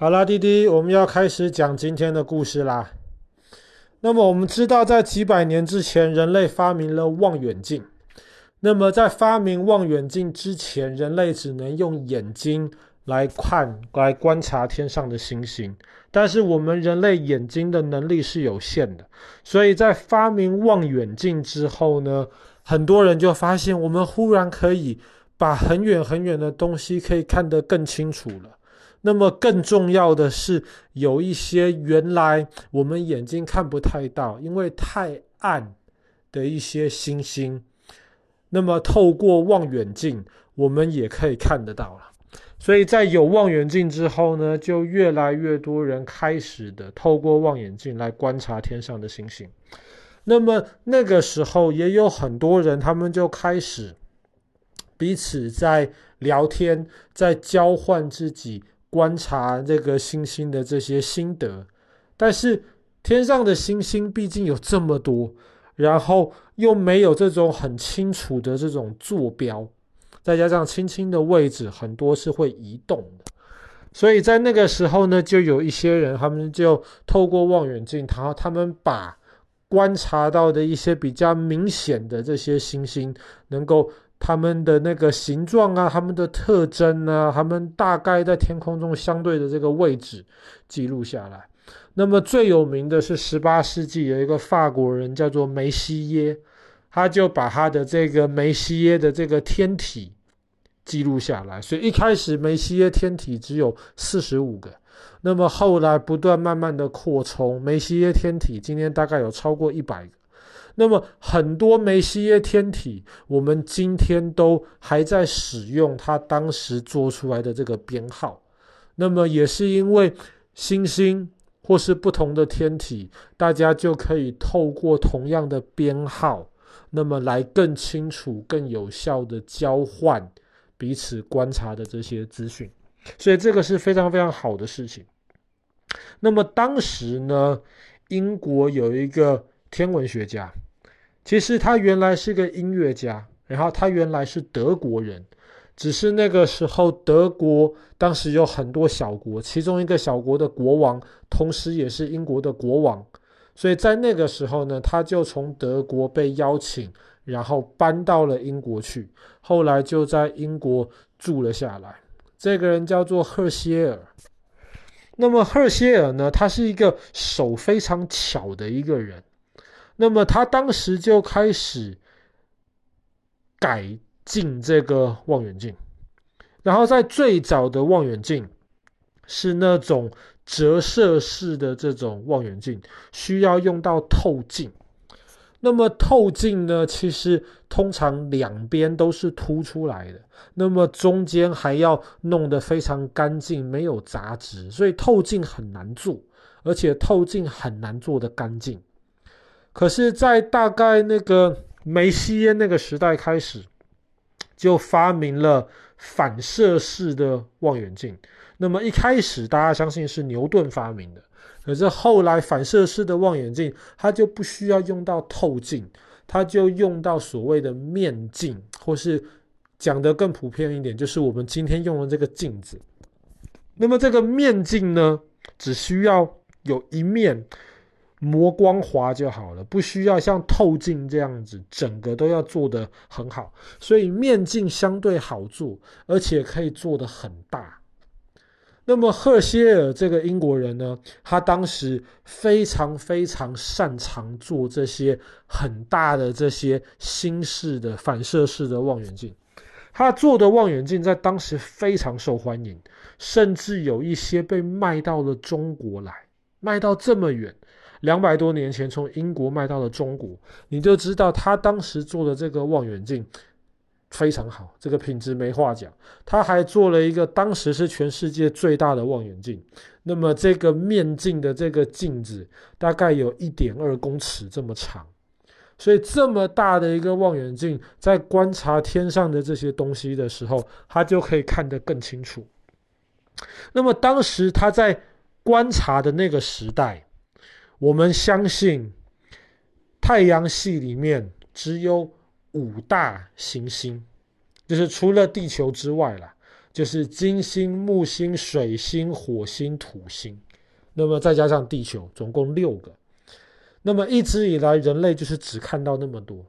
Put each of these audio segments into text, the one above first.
好啦，弟弟，我们要开始讲今天的故事啦。那么我们知道，在几百年之前，人类发明了望远镜。那么在发明望远镜之前，人类只能用眼睛来看、来观察天上的星星。但是我们人类眼睛的能力是有限的，所以在发明望远镜之后呢，很多人就发现，我们忽然可以把很远很远的东西可以看得更清楚了。那么更重要的是，有一些原来我们眼睛看不太到，因为太暗的一些星星，那么透过望远镜，我们也可以看得到了。所以在有望远镜之后呢，就越来越多人开始的透过望远镜来观察天上的星星。那么那个时候也有很多人，他们就开始彼此在聊天，在交换自己。观察这个星星的这些心得，但是天上的星星毕竟有这么多，然后又没有这种很清楚的这种坐标，再加上星星的位置很多是会移动的，所以在那个时候呢，就有一些人，他们就透过望远镜，然后他们把观察到的一些比较明显的这些星星，能够。他们的那个形状啊，他们的特征啊，他们大概在天空中相对的这个位置记录下来。那么最有名的是十八世纪有一个法国人叫做梅西耶，他就把他的这个梅西耶的这个天体记录下来。所以一开始梅西耶天体只有四十五个，那么后来不断慢慢的扩充，梅西耶天体今天大概有超过一百个。那么很多梅西耶天体，我们今天都还在使用它当时做出来的这个编号。那么也是因为星星或是不同的天体，大家就可以透过同样的编号，那么来更清楚、更有效的交换彼此观察的这些资讯。所以这个是非常非常好的事情。那么当时呢，英国有一个天文学家。其实他原来是个音乐家，然后他原来是德国人，只是那个时候德国当时有很多小国，其中一个小国的国王，同时也是英国的国王，所以在那个时候呢，他就从德国被邀请，然后搬到了英国去，后来就在英国住了下来。这个人叫做赫歇尔。那么赫歇尔呢，他是一个手非常巧的一个人。那么他当时就开始改进这个望远镜，然后在最早的望远镜是那种折射式的这种望远镜，需要用到透镜。那么透镜呢，其实通常两边都是凸出来的，那么中间还要弄得非常干净，没有杂质，所以透镜很难做，而且透镜很难做得干净。可是，在大概那个梅西耶那个时代开始，就发明了反射式的望远镜。那么一开始，大家相信是牛顿发明的。可是后来，反射式的望远镜它就不需要用到透镜，它就用到所谓的面镜，或是讲得更普遍一点，就是我们今天用的这个镜子。那么这个面镜呢，只需要有一面。磨光滑就好了，不需要像透镜这样子，整个都要做得很好。所以面镜相对好做，而且可以做得很大。那么赫歇尔这个英国人呢，他当时非常非常擅长做这些很大的这些新式的反射式的望远镜。他做的望远镜在当时非常受欢迎，甚至有一些被卖到了中国来，卖到这么远。两百多年前从英国卖到了中国，你就知道他当时做的这个望远镜非常好，这个品质没话讲。他还做了一个当时是全世界最大的望远镜，那么这个面镜的这个镜子大概有一点二公尺这么长，所以这么大的一个望远镜，在观察天上的这些东西的时候，他就可以看得更清楚。那么当时他在观察的那个时代。我们相信，太阳系里面只有五大行星，就是除了地球之外啦。就是金星、木星、水星、火星、土星，那么再加上地球，总共六个。那么一直以来，人类就是只看到那么多。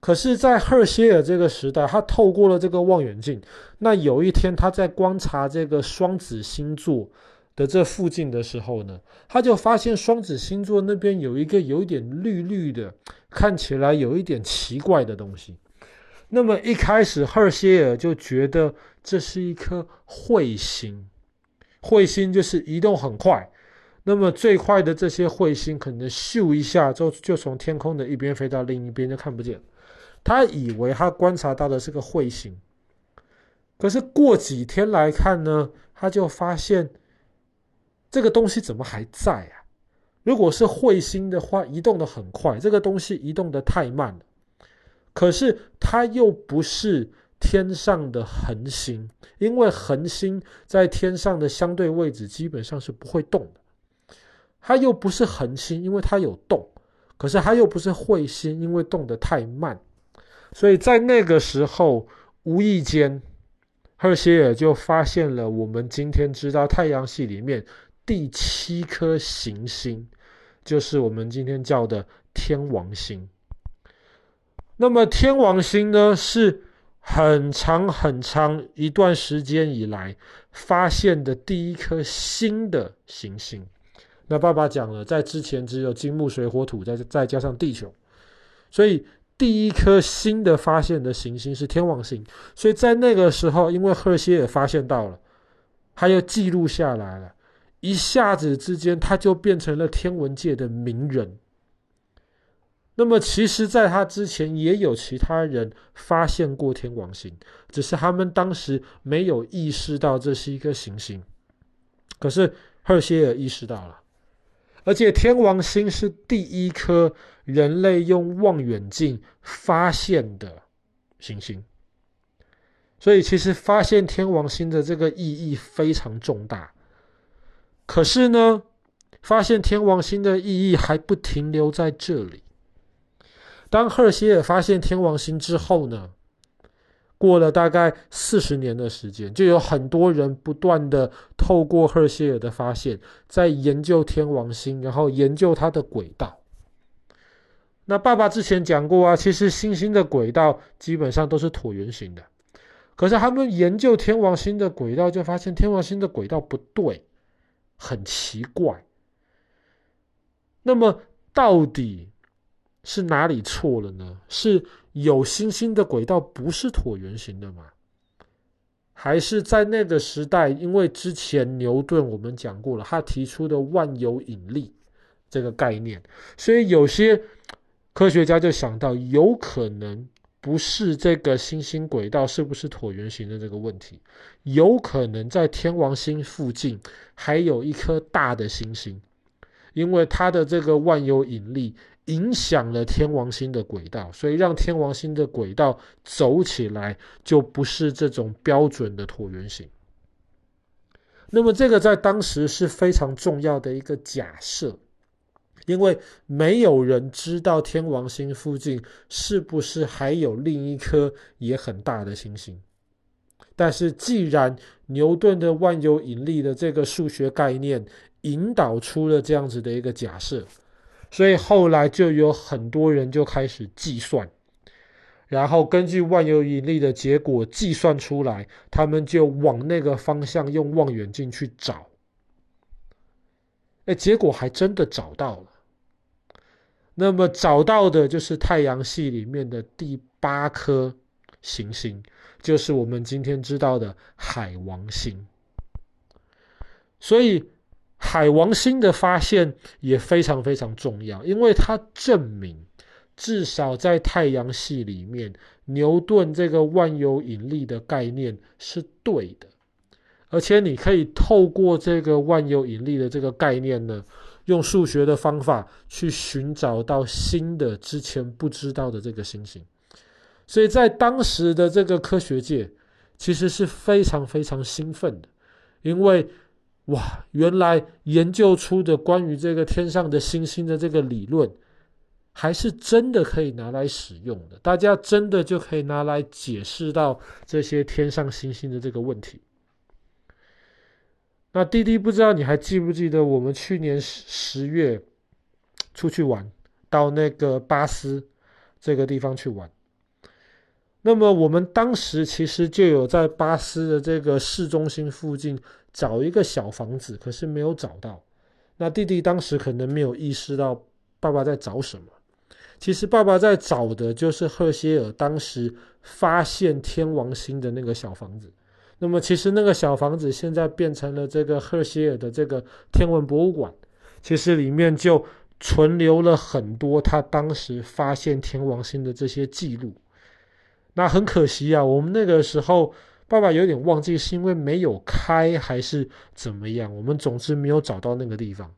可是，在赫歇尔这个时代，他透过了这个望远镜，那有一天他在观察这个双子星座的这附近的时候呢，他就发现双子星座那边有一个有一点绿绿的，看起来有一点奇怪的东西。那么一开始，赫歇尔就觉得这是一颗彗星，彗星就是移动很快。那么最快的这些彗星，可能咻一下就就从天空的一边飞到另一边，就看不见。他以为他观察到的是个彗星，可是过几天来看呢，他就发现。这个东西怎么还在啊？如果是彗星的话，移动得很快，这个东西移动得太慢了。可是它又不是天上的恒星，因为恒星在天上的相对位置基本上是不会动的。它又不是恒星，因为它有动，可是它又不是彗星，因为动得太慢。所以在那个时候，无意间，赫歇尔就发现了我们今天知道太阳系里面。第七颗行星就是我们今天叫的天王星。那么天王星呢，是很长很长一段时间以来发现的第一颗新的行星。那爸爸讲了，在之前只有金木水火土，再再加上地球，所以第一颗新的发现的行星是天王星。所以在那个时候，因为赫歇尔发现到了，他又记录下来了。一下子之间，他就变成了天文界的名人。那么，其实，在他之前，也有其他人发现过天王星，只是他们当时没有意识到这是一颗行星。可是，赫歇尔意识到了，而且天王星是第一颗人类用望远镜发现的行星。所以，其实发现天王星的这个意义非常重大。可是呢，发现天王星的意义还不停留在这里。当赫歇尔发现天王星之后呢，过了大概四十年的时间，就有很多人不断的透过赫歇尔的发现，在研究天王星，然后研究它的轨道。那爸爸之前讲过啊，其实星星的轨道基本上都是椭圆形的。可是他们研究天王星的轨道，就发现天王星的轨道不对。很奇怪，那么到底是哪里错了呢？是有星星的轨道不是椭圆形的吗？还是在那个时代，因为之前牛顿我们讲过了，他提出的万有引力这个概念，所以有些科学家就想到，有可能。不是这个星星轨道是不是椭圆形的这个问题，有可能在天王星附近还有一颗大的星星，因为它的这个万有引力影响了天王星的轨道，所以让天王星的轨道走起来就不是这种标准的椭圆形。那么这个在当时是非常重要的一个假设。因为没有人知道天王星附近是不是还有另一颗也很大的星星，但是既然牛顿的万有引力的这个数学概念引导出了这样子的一个假设，所以后来就有很多人就开始计算，然后根据万有引力的结果计算出来，他们就往那个方向用望远镜去找，哎，结果还真的找到了。那么找到的就是太阳系里面的第八颗行星，就是我们今天知道的海王星。所以海王星的发现也非常非常重要，因为它证明至少在太阳系里面，牛顿这个万有引力的概念是对的，而且你可以透过这个万有引力的这个概念呢。用数学的方法去寻找到新的之前不知道的这个星星，所以在当时的这个科学界其实是非常非常兴奋的，因为哇，原来研究出的关于这个天上的星星的这个理论还是真的可以拿来使用的，大家真的就可以拿来解释到这些天上星星的这个问题。那弟弟不知道你还记不记得，我们去年十十月出去玩，到那个巴斯这个地方去玩。那么我们当时其实就有在巴斯的这个市中心附近找一个小房子，可是没有找到。那弟弟当时可能没有意识到爸爸在找什么。其实爸爸在找的就是赫歇尔当时发现天王星的那个小房子。那么其实那个小房子现在变成了这个赫歇尔的这个天文博物馆，其实里面就存留了很多他当时发现天王星的这些记录。那很可惜啊，我们那个时候爸爸有点忘记是因为没有开还是怎么样，我们总之没有找到那个地方。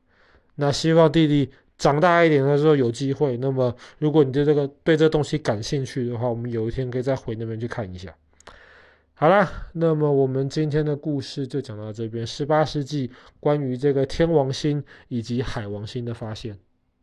那希望弟弟。长大一点的时候有机会，那么如果你对这个对这东西感兴趣的话，我们有一天可以再回那边去看一下。好啦，那么我们今天的故事就讲到这边，十八世纪关于这个天王星以及海王星的发现。